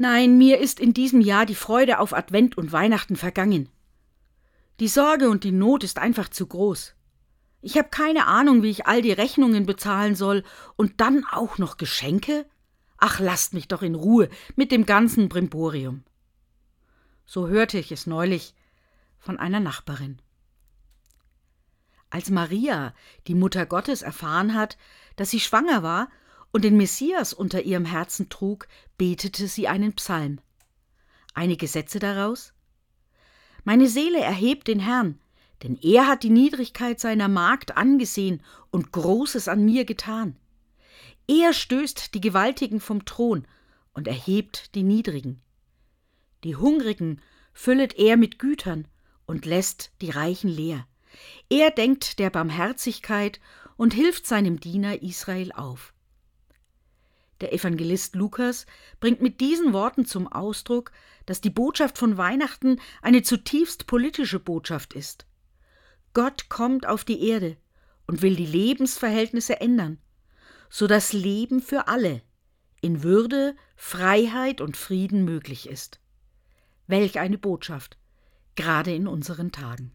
Nein, mir ist in diesem Jahr die Freude auf Advent und Weihnachten vergangen. Die Sorge und die Not ist einfach zu groß. Ich habe keine Ahnung, wie ich all die Rechnungen bezahlen soll und dann auch noch Geschenke? Ach, lasst mich doch in Ruhe mit dem ganzen Brimborium. So hörte ich es neulich von einer Nachbarin. Als Maria, die Mutter Gottes, erfahren hat, dass sie schwanger war und den Messias unter ihrem Herzen trug, betete sie einen Psalm. Einige Sätze daraus Meine Seele erhebt den Herrn, denn er hat die Niedrigkeit seiner Magd angesehen und Großes an mir getan. Er stößt die Gewaltigen vom Thron und erhebt die Niedrigen. Die Hungrigen füllet er mit Gütern und lässt die Reichen leer. Er denkt der Barmherzigkeit und hilft seinem Diener Israel auf. Der Evangelist Lukas bringt mit diesen Worten zum Ausdruck, dass die Botschaft von Weihnachten eine zutiefst politische Botschaft ist. Gott kommt auf die Erde und will die Lebensverhältnisse ändern, so dass Leben für alle in Würde, Freiheit und Frieden möglich ist. Welch eine Botschaft, gerade in unseren Tagen.